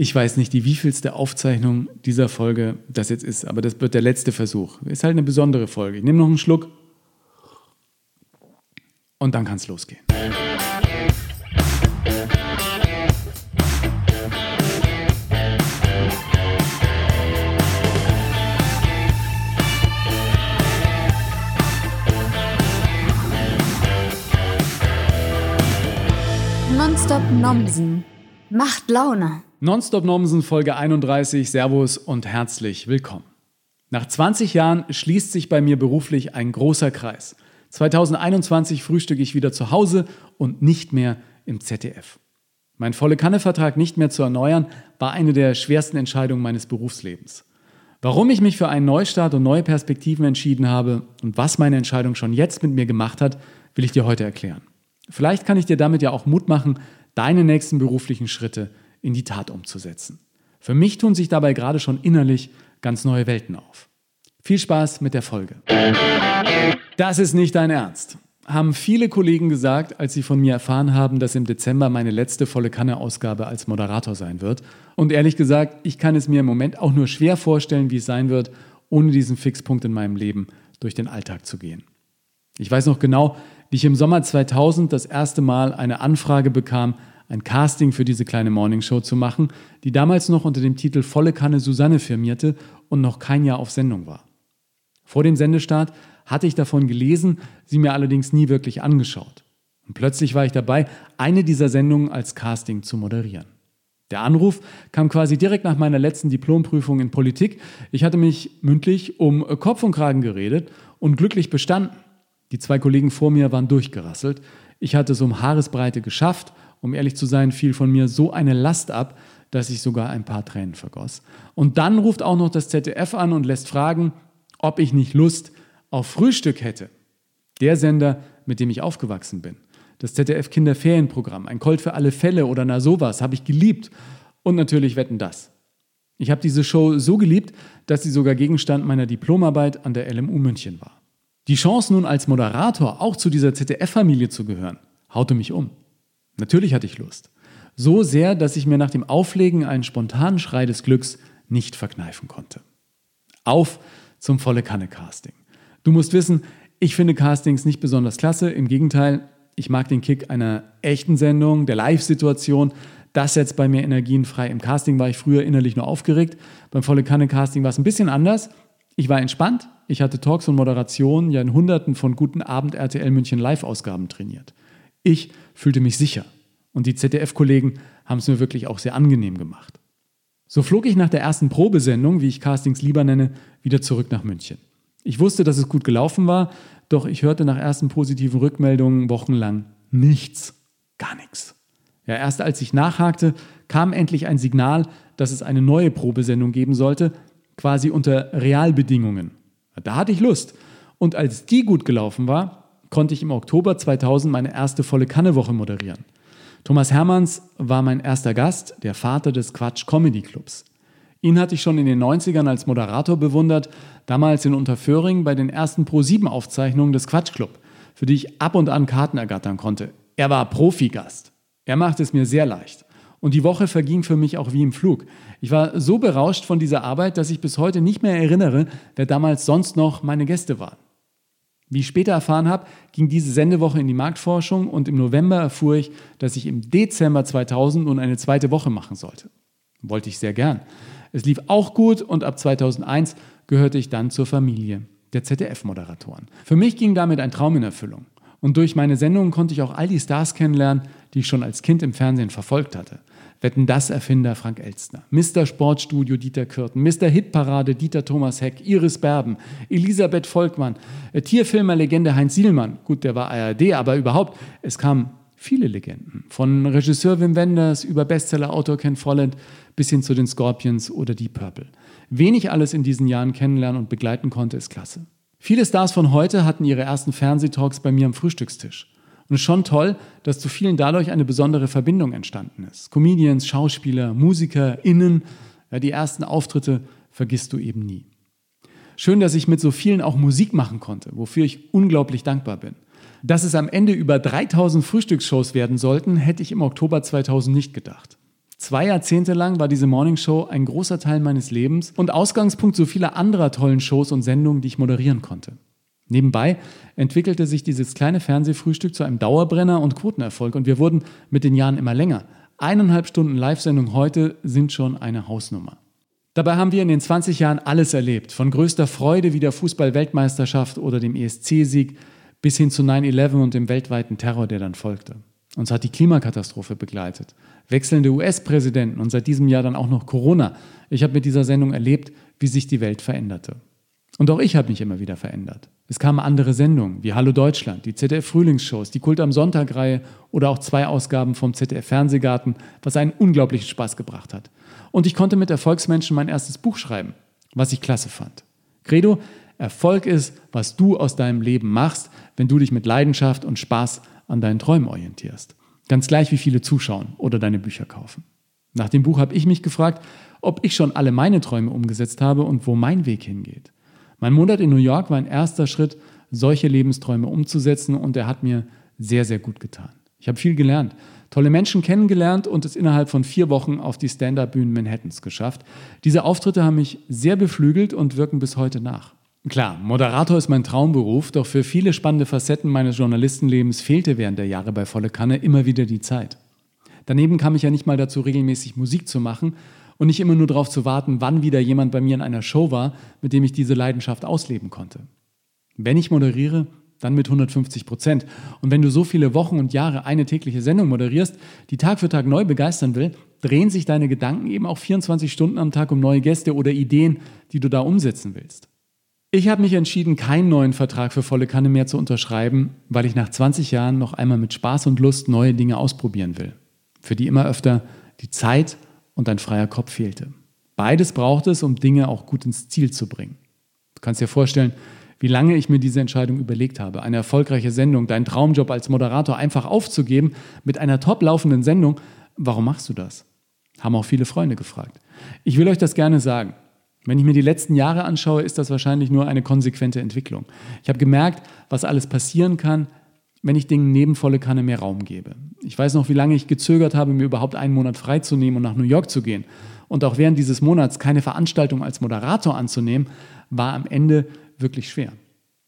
Ich weiß nicht, die wievielste Aufzeichnung dieser Folge das jetzt ist, aber das wird der letzte Versuch. Ist halt eine besondere Folge. Ich nehme noch einen Schluck und dann kann es losgehen. Nonstop Nomsen macht Laune. Nonstop Nomsen Folge 31. Servus und herzlich willkommen. Nach 20 Jahren schließt sich bei mir beruflich ein großer Kreis. 2021 frühstücke ich wieder zu Hause und nicht mehr im ZDF. Mein volle Kanne-Vertrag nicht mehr zu erneuern, war eine der schwersten Entscheidungen meines Berufslebens. Warum ich mich für einen Neustart und neue Perspektiven entschieden habe und was meine Entscheidung schon jetzt mit mir gemacht hat, will ich dir heute erklären. Vielleicht kann ich dir damit ja auch Mut machen, deine nächsten beruflichen Schritte in die Tat umzusetzen. Für mich tun sich dabei gerade schon innerlich ganz neue Welten auf. Viel Spaß mit der Folge. Das ist nicht dein Ernst. Haben viele Kollegen gesagt, als sie von mir erfahren haben, dass im Dezember meine letzte volle Kanne-Ausgabe als Moderator sein wird. Und ehrlich gesagt, ich kann es mir im Moment auch nur schwer vorstellen, wie es sein wird, ohne diesen Fixpunkt in meinem Leben durch den Alltag zu gehen. Ich weiß noch genau, wie ich im Sommer 2000 das erste Mal eine Anfrage bekam, ein Casting für diese kleine Morningshow zu machen, die damals noch unter dem Titel Volle Kanne Susanne firmierte und noch kein Jahr auf Sendung war. Vor dem Sendestart hatte ich davon gelesen, sie mir allerdings nie wirklich angeschaut. Und plötzlich war ich dabei, eine dieser Sendungen als Casting zu moderieren. Der Anruf kam quasi direkt nach meiner letzten Diplomprüfung in Politik. Ich hatte mich mündlich um Kopf und Kragen geredet und glücklich bestanden. Die zwei Kollegen vor mir waren durchgerasselt. Ich hatte es um Haaresbreite geschafft. Um ehrlich zu sein, fiel von mir so eine Last ab, dass ich sogar ein paar Tränen vergoss. Und dann ruft auch noch das ZDF an und lässt fragen, ob ich nicht Lust auf Frühstück hätte. Der Sender, mit dem ich aufgewachsen bin. Das ZDF Kinderferienprogramm, ein Colt für alle Fälle oder na sowas, habe ich geliebt. Und natürlich wetten das. Ich habe diese Show so geliebt, dass sie sogar Gegenstand meiner Diplomarbeit an der LMU München war. Die Chance nun als Moderator auch zu dieser ZDF-Familie zu gehören, haute mich um. Natürlich hatte ich Lust. So sehr, dass ich mir nach dem Auflegen einen spontanen Schrei des Glücks nicht verkneifen konnte. Auf zum volle Kanne Casting. Du musst wissen, ich finde Castings nicht besonders klasse. Im Gegenteil, ich mag den Kick einer echten Sendung, der Live-Situation. Das setzt bei mir Energien frei. Im Casting war ich früher innerlich nur aufgeregt. Beim volle Kanne Casting war es ein bisschen anders. Ich war entspannt, ich hatte Talks und Moderationen ja in Hunderten von guten Abend RTL München Live-Ausgaben trainiert. Ich fühlte mich sicher und die ZDF-Kollegen haben es mir wirklich auch sehr angenehm gemacht. So flog ich nach der ersten Probesendung, wie ich Castings lieber nenne, wieder zurück nach München. Ich wusste, dass es gut gelaufen war, doch ich hörte nach ersten positiven Rückmeldungen wochenlang nichts, gar nichts. Ja, erst als ich nachhakte, kam endlich ein Signal, dass es eine neue Probesendung geben sollte, quasi unter Realbedingungen. Da hatte ich Lust. Und als die gut gelaufen war, konnte ich im Oktober 2000 meine erste volle Kanne-Woche moderieren. Thomas Hermanns war mein erster Gast, der Vater des Quatsch Comedy Clubs. Ihn hatte ich schon in den 90ern als Moderator bewundert, damals in Unterföhring bei den ersten Pro-7-Aufzeichnungen des Quatsch Club, für die ich ab und an Karten ergattern konnte. Er war Profigast. Er machte es mir sehr leicht. Und die Woche verging für mich auch wie im Flug. Ich war so berauscht von dieser Arbeit, dass ich bis heute nicht mehr erinnere, wer damals sonst noch meine Gäste waren. Wie ich später erfahren habe, ging diese Sendewoche in die Marktforschung und im November erfuhr ich, dass ich im Dezember 2000 nun eine zweite Woche machen sollte. Wollte ich sehr gern. Es lief auch gut und ab 2001 gehörte ich dann zur Familie der ZDF-Moderatoren. Für mich ging damit ein Traum in Erfüllung. Und durch meine Sendungen konnte ich auch all die Stars kennenlernen, die ich schon als Kind im Fernsehen verfolgt hatte. Wetten das Erfinder Frank Elstner, Mr. Sportstudio Dieter Kürten, Mr. Hitparade Dieter Thomas Heck, Iris Berben, Elisabeth Volkmann, äh, Tierfilmerlegende Heinz Sielmann. Gut, der war ARD, aber überhaupt, es kamen viele Legenden. Von Regisseur Wim Wenders über Bestsellerautor Ken Follett bis hin zu den Scorpions oder Deep Purple. Wen ich alles in diesen Jahren kennenlernen und begleiten konnte, ist klasse. Viele Stars von heute hatten ihre ersten Fernsehtalks bei mir am Frühstückstisch. Und schon toll, dass zu vielen dadurch eine besondere Verbindung entstanden ist. Comedians, Schauspieler, MusikerInnen, ja, die ersten Auftritte vergisst du eben nie. Schön, dass ich mit so vielen auch Musik machen konnte, wofür ich unglaublich dankbar bin. Dass es am Ende über 3000 Frühstücksshows werden sollten, hätte ich im Oktober 2000 nicht gedacht. Zwei Jahrzehnte lang war diese Morningshow ein großer Teil meines Lebens und Ausgangspunkt so vieler anderer tollen Shows und Sendungen, die ich moderieren konnte. Nebenbei entwickelte sich dieses kleine Fernsehfrühstück zu einem Dauerbrenner und Quotenerfolg und wir wurden mit den Jahren immer länger. Eineinhalb Stunden Live-Sendung heute sind schon eine Hausnummer. Dabei haben wir in den 20 Jahren alles erlebt, von größter Freude wie der Fußball-Weltmeisterschaft oder dem ESC-Sieg bis hin zu 9-11 und dem weltweiten Terror, der dann folgte. Uns hat die Klimakatastrophe begleitet, wechselnde US-Präsidenten und seit diesem Jahr dann auch noch Corona. Ich habe mit dieser Sendung erlebt, wie sich die Welt veränderte. Und auch ich habe mich immer wieder verändert. Es kamen andere Sendungen wie Hallo Deutschland, die ZDF-Frühlingsshows, die Kult am Sonntag-Reihe oder auch zwei Ausgaben vom ZDF-Fernsehgarten, was einen unglaublichen Spaß gebracht hat. Und ich konnte mit Erfolgsmenschen mein erstes Buch schreiben, was ich klasse fand. Credo, Erfolg ist, was du aus deinem Leben machst, wenn du dich mit Leidenschaft und Spaß an deinen Träumen orientierst. Ganz gleich, wie viele zuschauen oder deine Bücher kaufen. Nach dem Buch habe ich mich gefragt, ob ich schon alle meine Träume umgesetzt habe und wo mein Weg hingeht. Mein Monat in New York war ein erster Schritt, solche Lebensträume umzusetzen und er hat mir sehr, sehr gut getan. Ich habe viel gelernt, tolle Menschen kennengelernt und es innerhalb von vier Wochen auf die Stand-up-Bühnen Manhattans geschafft. Diese Auftritte haben mich sehr beflügelt und wirken bis heute nach. Klar, Moderator ist mein Traumberuf, doch für viele spannende Facetten meines Journalistenlebens fehlte während der Jahre bei Volle Kanne immer wieder die Zeit. Daneben kam ich ja nicht mal dazu, regelmäßig Musik zu machen und nicht immer nur darauf zu warten, wann wieder jemand bei mir in einer Show war, mit dem ich diese Leidenschaft ausleben konnte. Wenn ich moderiere, dann mit 150 Prozent. Und wenn du so viele Wochen und Jahre eine tägliche Sendung moderierst, die Tag für Tag neu begeistern will, drehen sich deine Gedanken eben auch 24 Stunden am Tag um neue Gäste oder Ideen, die du da umsetzen willst. Ich habe mich entschieden, keinen neuen Vertrag für volle Kanne mehr zu unterschreiben, weil ich nach 20 Jahren noch einmal mit Spaß und Lust neue Dinge ausprobieren will, für die immer öfter die Zeit und ein freier Kopf fehlte. Beides braucht es, um Dinge auch gut ins Ziel zu bringen. Du kannst dir vorstellen, wie lange ich mir diese Entscheidung überlegt habe. Eine erfolgreiche Sendung, deinen Traumjob als Moderator einfach aufzugeben mit einer top laufenden Sendung. Warum machst du das? Haben auch viele Freunde gefragt. Ich will euch das gerne sagen. Wenn ich mir die letzten Jahre anschaue, ist das wahrscheinlich nur eine konsequente Entwicklung. Ich habe gemerkt, was alles passieren kann, wenn ich Dingen neben volle Kanne mehr Raum gebe. Ich weiß noch, wie lange ich gezögert habe, mir überhaupt einen Monat freizunehmen und nach New York zu gehen. Und auch während dieses Monats keine Veranstaltung als Moderator anzunehmen, war am Ende wirklich schwer.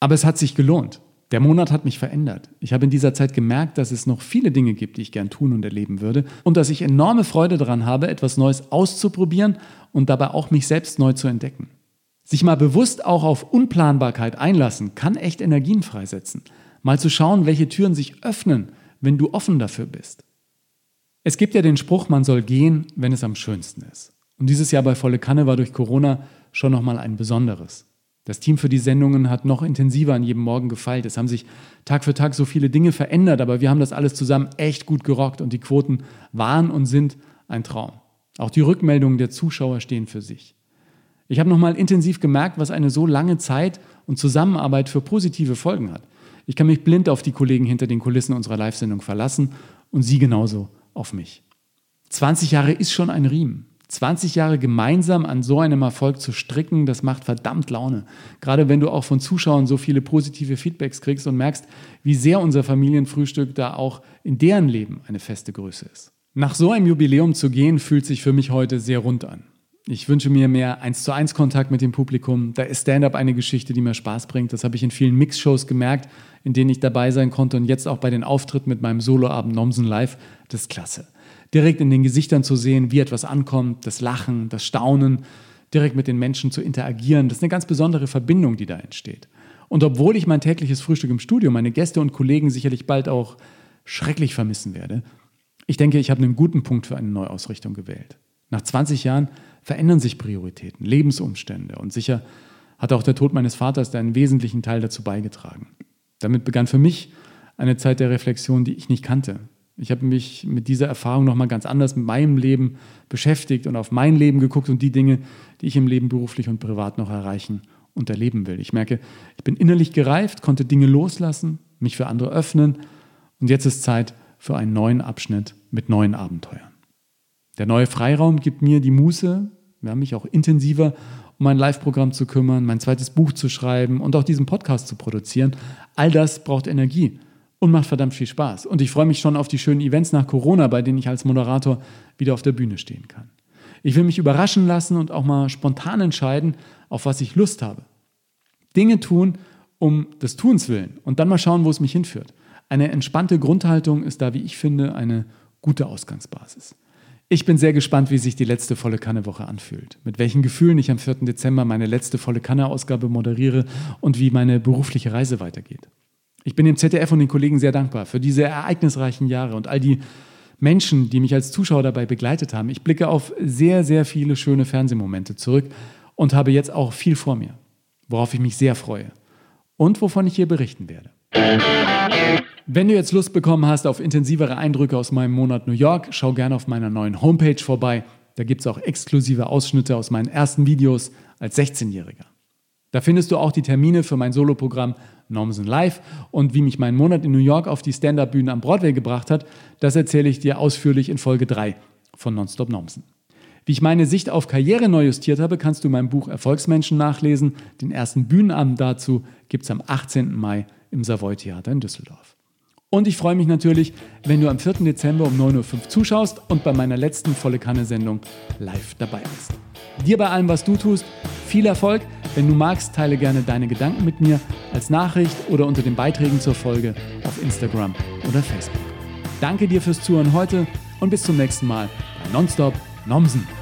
Aber es hat sich gelohnt. Der Monat hat mich verändert. Ich habe in dieser Zeit gemerkt, dass es noch viele Dinge gibt, die ich gern tun und erleben würde und dass ich enorme Freude daran habe, etwas Neues auszuprobieren und dabei auch mich selbst neu zu entdecken. Sich mal bewusst auch auf Unplanbarkeit einlassen, kann echt Energien freisetzen. Mal zu schauen, welche Türen sich öffnen, wenn du offen dafür bist. Es gibt ja den Spruch, man soll gehen, wenn es am schönsten ist. Und dieses Jahr bei Volle Kanne war durch Corona schon nochmal ein besonderes. Das Team für die Sendungen hat noch intensiver an jedem Morgen gefeilt. Es haben sich Tag für Tag so viele Dinge verändert, aber wir haben das alles zusammen echt gut gerockt und die Quoten waren und sind ein Traum. Auch die Rückmeldungen der Zuschauer stehen für sich. Ich habe nochmal intensiv gemerkt, was eine so lange Zeit und Zusammenarbeit für positive Folgen hat. Ich kann mich blind auf die Kollegen hinter den Kulissen unserer Live-Sendung verlassen und sie genauso auf mich. 20 Jahre ist schon ein Riemen. 20 Jahre gemeinsam an so einem Erfolg zu stricken, das macht verdammt Laune. Gerade wenn du auch von Zuschauern so viele positive Feedbacks kriegst und merkst, wie sehr unser Familienfrühstück da auch in deren Leben eine feste Größe ist. Nach so einem Jubiläum zu gehen, fühlt sich für mich heute sehr rund an. Ich wünsche mir mehr 1 zu 1 Kontakt mit dem Publikum. Da ist Stand-up eine Geschichte, die mir Spaß bringt. Das habe ich in vielen Mix-Shows gemerkt, in denen ich dabei sein konnte und jetzt auch bei den Auftritten mit meinem Soloabend Nomsen Live. Das ist klasse. Direkt in den Gesichtern zu sehen, wie etwas ankommt, das Lachen, das Staunen, direkt mit den Menschen zu interagieren, das ist eine ganz besondere Verbindung, die da entsteht. Und obwohl ich mein tägliches Frühstück im Studio, meine Gäste und Kollegen sicherlich bald auch schrecklich vermissen werde, ich denke, ich habe einen guten Punkt für eine Neuausrichtung gewählt. Nach 20 Jahren verändern sich Prioritäten, Lebensumstände und sicher hat auch der Tod meines Vaters einen wesentlichen Teil dazu beigetragen. Damit begann für mich eine Zeit der Reflexion, die ich nicht kannte. Ich habe mich mit dieser Erfahrung nochmal ganz anders mit meinem Leben beschäftigt und auf mein Leben geguckt und die Dinge, die ich im Leben beruflich und privat noch erreichen und erleben will. Ich merke, ich bin innerlich gereift, konnte Dinge loslassen, mich für andere öffnen und jetzt ist Zeit für einen neuen Abschnitt mit neuen Abenteuern. Der neue Freiraum gibt mir die Muße, ja, mich auch intensiver um mein Live-Programm zu kümmern, mein zweites Buch zu schreiben und auch diesen Podcast zu produzieren. All das braucht Energie und macht verdammt viel Spaß. Und ich freue mich schon auf die schönen Events nach Corona, bei denen ich als Moderator wieder auf der Bühne stehen kann. Ich will mich überraschen lassen und auch mal spontan entscheiden, auf was ich Lust habe. Dinge tun um des Tuns willen und dann mal schauen, wo es mich hinführt. Eine entspannte Grundhaltung ist da, wie ich finde, eine gute Ausgangsbasis. Ich bin sehr gespannt, wie sich die letzte volle Kanne-Woche anfühlt. Mit welchen Gefühlen ich am 4. Dezember meine letzte volle Kanne-Ausgabe moderiere und wie meine berufliche Reise weitergeht. Ich bin dem ZDF und den Kollegen sehr dankbar für diese ereignisreichen Jahre und all die Menschen, die mich als Zuschauer dabei begleitet haben. Ich blicke auf sehr, sehr viele schöne Fernsehmomente zurück und habe jetzt auch viel vor mir, worauf ich mich sehr freue und wovon ich hier berichten werde. Wenn du jetzt Lust bekommen hast auf intensivere Eindrücke aus meinem Monat New York, schau gerne auf meiner neuen Homepage vorbei. Da gibt es auch exklusive Ausschnitte aus meinen ersten Videos als 16-Jähriger. Da findest du auch die Termine für mein Soloprogramm Normsen Live und wie mich mein Monat in New York auf die Stand-Up-Bühne am Broadway gebracht hat, das erzähle ich dir ausführlich in Folge 3 von Nonstop Normsen. Wie ich meine Sicht auf Karriere neu justiert habe, kannst du in meinem Buch Erfolgsmenschen nachlesen. Den ersten Bühnenabend dazu gibt es am 18. Mai im Savoy Theater in Düsseldorf. Und ich freue mich natürlich, wenn du am 4. Dezember um 9.05 Uhr zuschaust und bei meiner letzten Volle Kanne-Sendung live dabei bist. Dir bei allem, was du tust, viel Erfolg. Wenn du magst, teile gerne deine Gedanken mit mir als Nachricht oder unter den Beiträgen zur Folge auf Instagram oder Facebook. Danke dir fürs Zuhören heute und bis zum nächsten Mal bei Nonstop Nomsen.